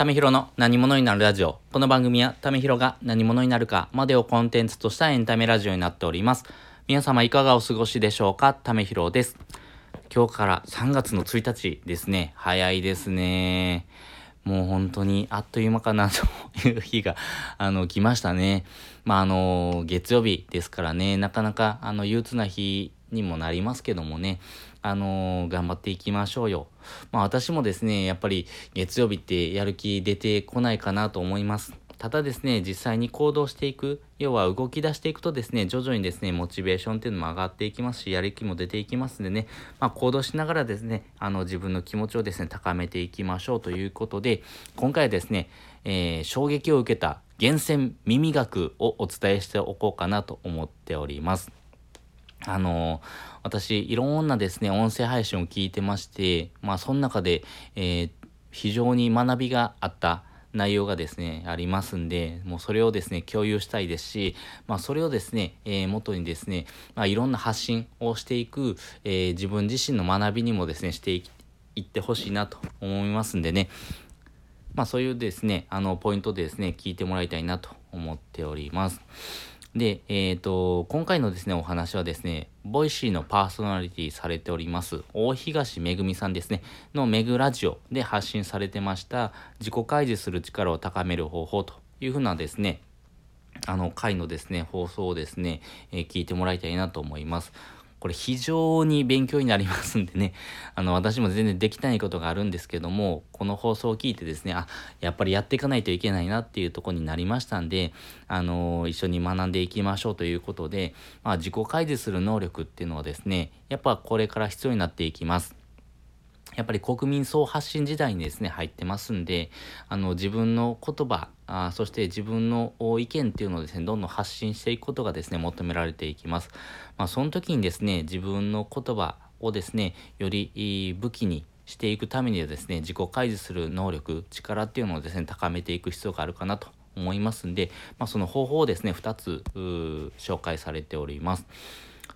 ためひろの何者になるラジオ。この番組はためひろが何者になるかまでをコンテンツとしたエンタメラジオになっております。皆様いかがお過ごしでしょうか？ためひろです。今日から3月の1日ですね。早いですね。もう本当にあっという間かなという日が、あの、来ましたね。まあ、あの、月曜日ですからね、なかなか、あの、憂鬱な日にもなりますけどもね、あのー、頑張っていきましょうよ。まあ私もですね、やっぱり月曜日ってやる気出てこないかなと思います。ただですね、実際に行動していく、要は動き出していくとですね、徐々にですね、モチベーションっていうのも上がっていきますし、やる気も出ていきますんでね、まあ行動しながらですね、あの自分の気持ちをですね、高めていきましょうということで、今回はですね、えー、衝撃を受けた厳選耳学をお伝えしておこうかなと思っております。あの私、いろんなですね、音声配信を聞いてまして、まあ、その中で、えー、非常に学びがあった内容がですね、ありますんで、もうそれをですね、共有したいですし、まあ、それをですね、えー、元にですね、まあ、いろんな発信をしていく、えー、自分自身の学びにもですね、していってほしいなと思いますんでね、まあ、そういうですね、あの、ポイントでですね、聞いてもらいたいなと思っております。で、えっ、ー、と、今回のですね、お話はですね、 Voicy のパーソナリティされております、大東めぐみさんですね、のめぐラジオで発信されてました、自己開示する力を高める方法というふうなですね、あの回のですね、放送をですね、えー、聞いてもらいたいなと思います。これ非常に勉強になりますんでね、あの、私も全然できないことがあるんですけども、この放送を聞いてですね、あ、やっぱりやっていかないといけないなっていうとこになりましたんで、あの、一緒に学んでいきましょうということで、まあ、自己開示する能力っていうのはですね、やっぱこれから必要になっていきます。やっぱり国民総発信時代にですね、入ってますんで、あの、自分の言葉、あそして自分の意見っていうのをですね、どんどん発信していくことがですね、求められていきます。まあ、その時にですね、自分の言葉をですね、より武器にしていくためにはですね、自己開示する能力、力っていうのをですね、高めていく必要があるかなと思いますんで、まあ、その方法をですね、2つ紹介されております。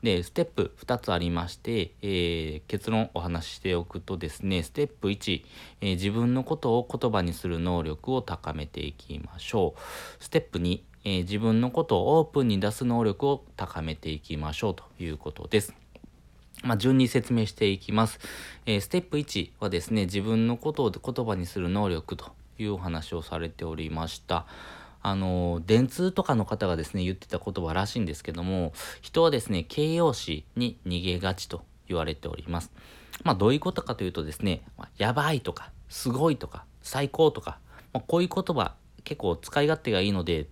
で、ステップ2つありまして、えー、結論お話ししておくとですね、ステップ1、えー、自分のことを言葉にする能力を高めていきましょう。ステップ2、えー、自分のことをオープンに出す能力を高めていきましょうということです。まあ、順に説明していきます。えー、ステップ1はですね、自分のことを言葉にする能力というお話をされておりました。あの、電通とかの方がですね、言ってた言葉らしいんですけども、人はですね、形容詞に逃げがちと言われております。まあ、どういうことかというとですね、やばいとか、すごいとか、最高とか、まあ、こういう言葉、結構使い勝手がいいので、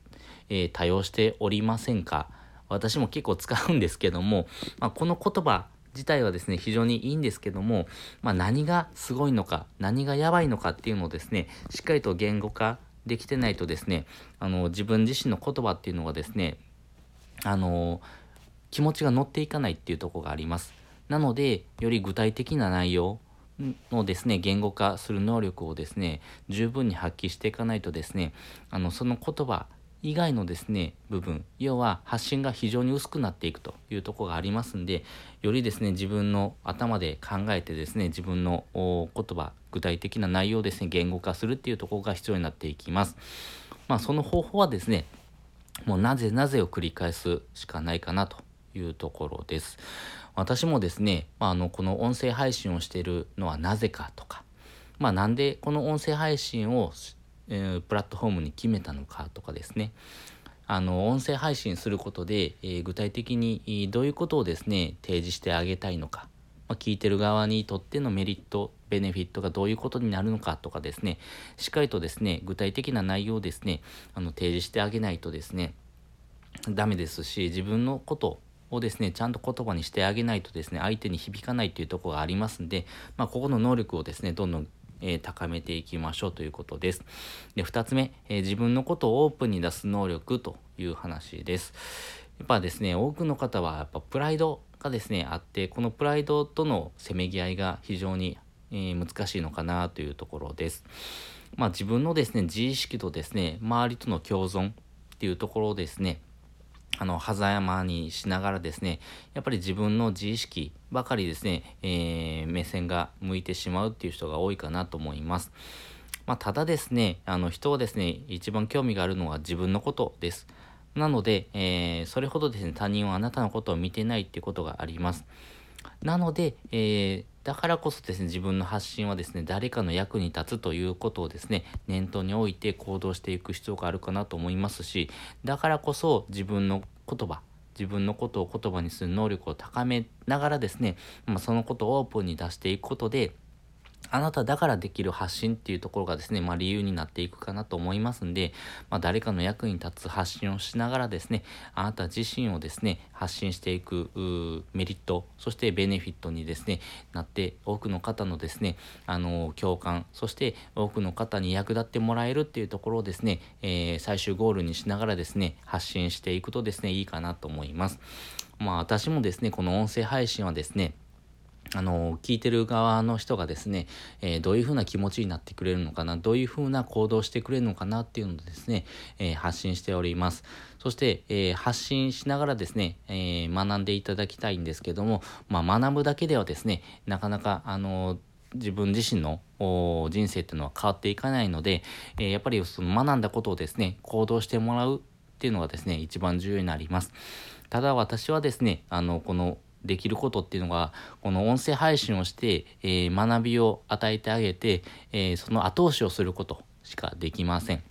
えー、多用しておりませんか私も結構使うんですけども、まあ、この言葉自体はですね、非常にいいんですけども、まあ、何がすごいのか、何がやばいのかっていうのをですね、しっかりと言語化できてないとですねあの自分自身の言葉っていうのがですねあの気持ちが乗っていかないっていうとこがあります。なのでより具体的な内容のですね言語化する能力をですね十分に発揮していかないとですねあのその言葉以外のですね部分要は発信が非常に薄くなっていくというとこがありますんでよりですね自分の頭で考えてですね自分の言葉具体的な内容をですね言語化するっていうとこが必要になっていきます。まあその方法はですねもうなぜなぜを繰り返すしかないかなというところです。私もですね、まあ、あのこの音声配信をしているのはなぜかとかまあなんでこの音声配信をえー、プラットフォームに決めたのかとかですね。あの音声配信することで、えー、具体的にどういうことをですね提示してあげたいのか、まあ、聞いてる側にとってのメリットベネフィットがどういうことになるのかとかですね。しっかりとですね具体的な内容をですねあの提示してあげないとですねダメですし自分のことをですね、ちゃんと言葉にしてあげないとですね、相手に響かないというところがありますんで、まあ、ここの能力をですね、どんどんえー、高めていきましょうということです。で、2つ目、えー、自分のことをオープンに出す能力という話です。やっぱですね、多くの方はやっぱプライドがですね、あって、このプライドとのせめぎ合いが非常に、えー、難しいのかなというところです。まあ自分のですね、自意識とですね、周りとの共存っていうところをですね、あの、狭山にしながらですね、やっぱり自分の自意識ばかりですね、えー、目線が向いてしまうっていう人が多いかなと思います。まあ、ただですね、あの人はですね、一番興味があるのは自分のことです。なので、えー、それほどですね、他人はあなたのことを見てないっていうことがあります。なので、えー、だからこそですね、自分の発信はですね、誰かの役に立つということをですね、念頭に置いて行動していく必要があるかなと思いますし、だからこそ自分の言葉、自分のことを言葉にする能力を高めながらですね、まあ、そのことをオープンに出していくことで、あなただからできる発信っていうところがですね、まあ理由になっていくかなと思いますんで、まあ誰かの役に立つ発信をしながらですね、あなた自身をですね、発信していくメリット、そしてベネフィットにですね、なって多くの方のですね、あの、共感、そして多くの方に役立ってもらえるっていうところをですね、えー、最終ゴールにしながらですね、発信していくとですね、いいかなと思います。まあ私もですね、この音声配信はですね、あの、聞いてる側の人がですね、えー、どういうふうな気持ちになってくれるのかな、どういうふうな行動してくれるのかなっていうのをですね、えー、発信しております。そして、えー、発信しながらですね、え学んでいただきたいんですけども、まあ、学ぶだけではですね、なかなか、あの自分自身の人生っていうのは変わっていかないので、えやっぱりその学んだことをですね、行動してもらうっていうのがですね、一番重要になります。ただ私はですね、あの、このできることっていうのが、この音声配信をして、えー、学びを与えてあげて、えー、その後押しをすることしかできません。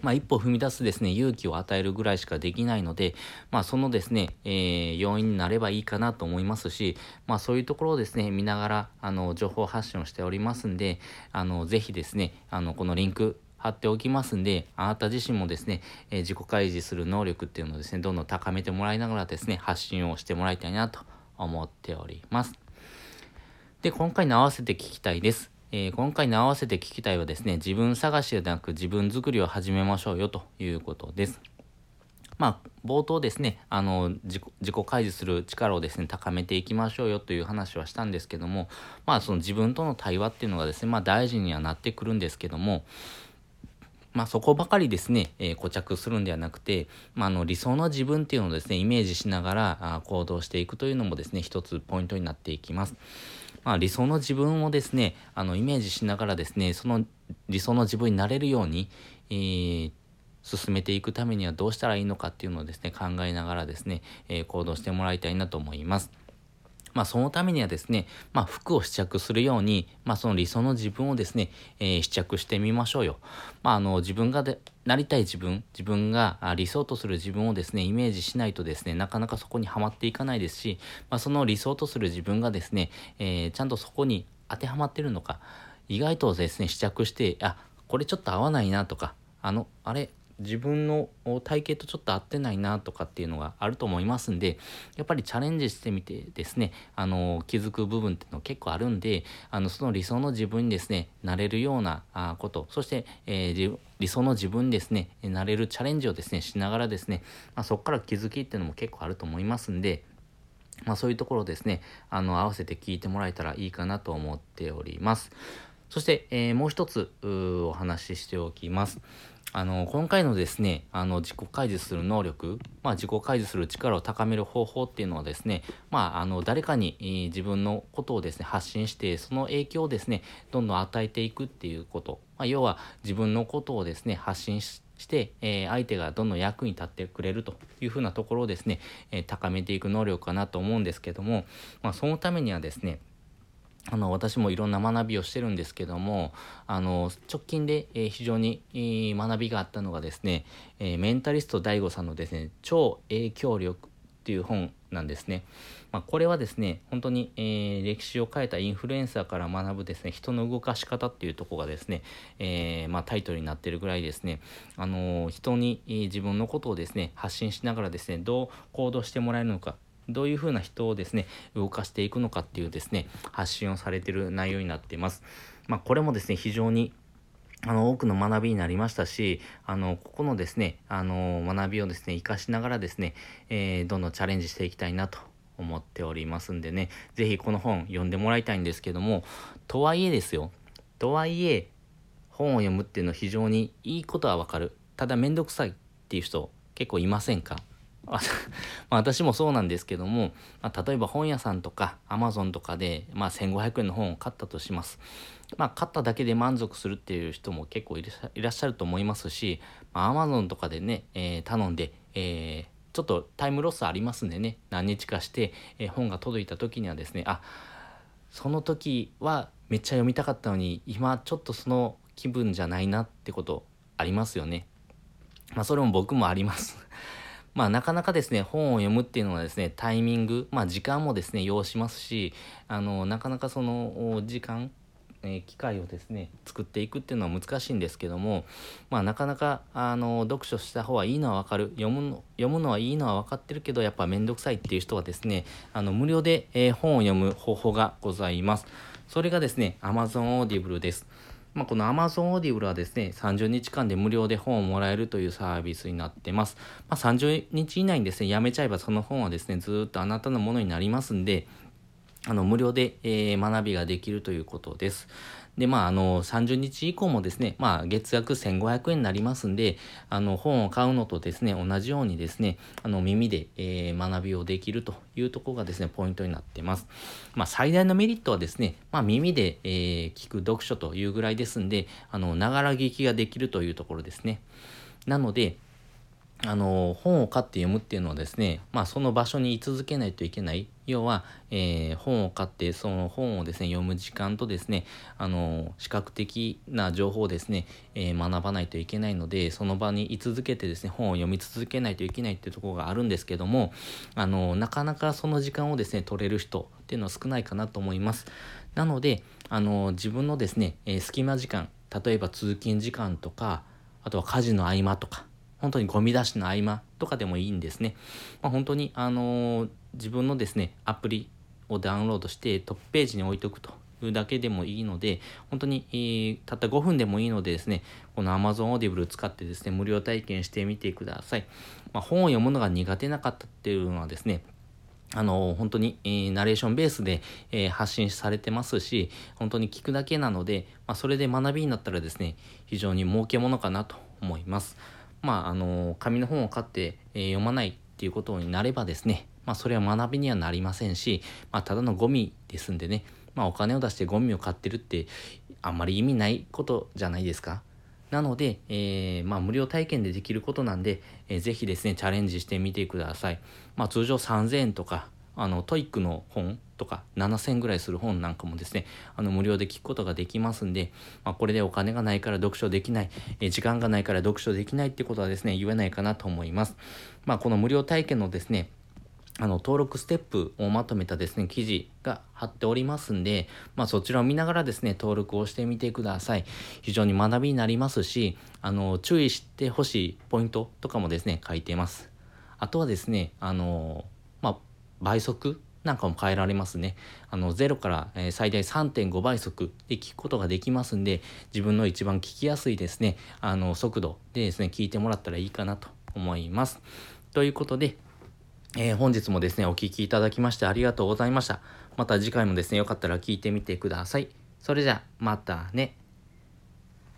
まあ、一歩踏み出すですね、勇気を与えるぐらいしかできないので、まあ、そのですね、えー、要因になればいいかなと思いますし、まあ、そういうところをですね、見ながら、あの、情報発信をしておりますんで、あの、ぜひですね、あの、このリンク、貼っておきますんで、あなた自身もですね、えー、自己開示する能力っていうのをですね、どんどん高めてもらいながらですね、発信をしてもらいたいなと思っております。で、今回の合わせて聞きたいです。えー、今回の合わせて聞きたいはですね、自分探しではなく自分作りを始めましょうよということです。まあ、冒頭ですね、あの自己、自己開示する力をですね、高めていきましょうよという話はしたんですけども、まあ、その自分との対話っていうのがですね、まあ、大事にはなってくるんですけども、まあ、そこばかりですね、えー、固着するんではなくて、まあ、の理想の自分っていうのをですね、イメージしながらあ行動していくというのもですね、一つポイントになっていきます。まあ、理想の自分をですね、あのイメージしながらですね、その理想の自分になれるように、えー、進めていくためにはどうしたらいいのかっていうのをですね、考えながらですね、えー、行動してもらいたいなと思います。まあ、そのためにはですね、まあ、服を試着するように、まあ、その理想の自分をですね、えー、試着してみましょうよ。まあ、あの、自分がで、なりたい自分、自分が理想とする自分をですね、イメージしないとですね、なかなかそこにはまっていかないですし、まあ、その理想とする自分がですね、えー、ちゃんとそこに当てはまってるのか、意外とですね、試着して、あ、これちょっと合わないなとか、あの、あれ、自分の体型とちょっと合ってないなとかっていうのがあると思いますんで、やっぱりチャレンジしてみてですね、あの、気づく部分っていうの結構あるんで、あの、その理想の自分にですね、なれるようなこと、そして、えー、理想の自分にですね、なれるチャレンジをですね、しながらですね、まあ、そこから気づきっていうのも結構あると思いますんで、まあそういうところをですね、あの、合わせて聞いてもらえたらいいかなと思っております。そして、えー、もう一つお話ししておきます。あの、今回のですね、あの、自己開示する能力、まあ、自己開示する力を高める方法っていうのはですね、まあ、あの、誰かに、えー、自分のことをですね、発信して、その影響をですね、どんどん与えていくっていうこと。まあ、要は、自分のことをですね、発信しして、えー、相手がどんどん役に立ってくれるというふうなところをですね、えー、高めていく能力かなと思うんですけども、まあ、そのためにはですね、あの、私もいろんな学びをしてるんですけども、あの、直近で、えー、非常に、えー、学びがあったのがですね、えー、メンタリスト DAIGO さんのですね、超影響力っていう本なんですね。まあ、これはですね、本当に、えー、歴史を変えたインフルエンサーから学ぶですね、人の動かし方っていうとこがですね、えー、まあ、タイトルになってるぐらいですね、あの、人に、え自分のことをですね、発信しながらですね、どう行動してもらえるのか、どういうふうな人をですね、動かしていくのかっていうですね、発信をされてる内容になっています。まあ、これもですね、非常にあの、多くの学びになりましたし、あの、ここのですね、あの、学びをですね、活かしながらですね、えー、どんどんチャレンジしていきたいなと思っておりますんでね、ぜひこの本読んでもらいたいんですけども、とはいえですよ、とはいえ、本を読むっていうのは非常にいいことはわかる。ただめんどくさいっていう人結構いませんか？まあ、私もそうなんですけども、まあ、例えば本屋さんとか Amazon とかで、まあ、1500円の本を買ったとします。まあ、買っただけで満足するっていう人も結構いらっしゃると思いますし、まあ、Amazon とかでね、えー、頼んで、えー、ちょっとタイムロスありますんでね、何日かして、えー、本が届いた時にはですね、あ、その時はめっちゃ読みたかったのに、今ちょっとその気分じゃないなってことありますよね。まあ、それも僕もあります。まあ、なかなかですね、本を読むっていうのはですね、タイミング、まあ、時間もですね、要しますし、あの、なかなかその、時間、え機会をですね作っていくっていうのは難しいんですけどもまあなかなかあの読書した方がいいのは分かる読むの読むのはいいのは分かってるけどやっぱ面倒くさいっていう人はですねあの無料で、えー、本を読む方法がございます。それがですね Amazon Audible です。まあ、この Amazon Audible はですね、30日間で無料で本をもらえるというサービスになってます。まあ、30日以内にですね、やめちゃえばその本はですね、ずっとあなたのものになりますんで、あの無料で、えー、学びができるということです。で、まあ、あの、30日以降もですね、まあ、月額1500円になりますんで、あの、本を買うのとですね、同じようにですね、あの、耳で、えー、学びをできるというところがですね、ポイントになってます。まあ、最大のメリットはですね、まあ、耳で、えー、聞く読書というぐらいですんで、あの、ながら聞きができるというところですね。なので、あの本を買って読むっていうのはですね、まあ、その場所に居続けないといけない。要は、えー、本を買ってその本をですね読む時間とですねあの視覚的な情報をですね、えー、学ばないといけないのでその場に居続けてですね本を読み続けないといけないっていうところがあるんですけどもあのなかなかその時間をですね取れる人っていうのは少ないかなと思います。なのであの自分のですね、えー、隙間時間例えば通勤時間とかあとは家事の合間とか本当にゴミ出しの合間とかでもいいんですね。まあ、本当に、あのー、自分のですね、アプリをダウンロードしてトップページに置いとくというだけでもいいので、本当に、えー、たった5分でもいいのでですね、この Amazon Audible 使ってですね、無料体験してみてください。まあ、本を読むのが苦手な方っていうのはですね、あの、本当に、えー、ナレーションベースで、えー、発信されてますし、本当に聞くだけなので、まあ、それで学びになったらですね、非常に儲けものかなと思います。まあ、あの、紙の本を買って、えー、読まないっていうことになればですね、まあ、それは学びにはなりませんし、まあ、ただのゴミですんでね、まあ、お金を出してゴミを買ってるって、あんまり意味ないことじゃないですか。なので、えー、まあ、無料体験でできることなんで、えー、ぜひですね、チャレンジしてみてください。まあ、通常3000円とか、あの、 TOEIC の本とか7000ぐらいする本なんかもですね、あの、無料で聞くことができますんで、まあ、これでお金がないから読書できない、え時間がないから読書できないってことはですね、言えないかなと思います。まあ、この無料体験のですね、あの、登録ステップをまとめたですね、記事が貼っておりますんで、まあそちらを見ながらですね、登録をしてみてください。非常に学びになりますし、あの、注意してほしいポイントとかもですね、書いています。あとはですね、あの、倍速なんかも変えられますね。あの、0から、え最大3.5倍速で聞くことができますんで、自分の一番聞きやすいですね、あの、速度でですね、聞いてもらったらいいかなと思います。ということで、えー、本日もですね、お聴きいただきましてありがとうございました。また次回もですね、よかったら聞いてみてください。それじゃあ、またね。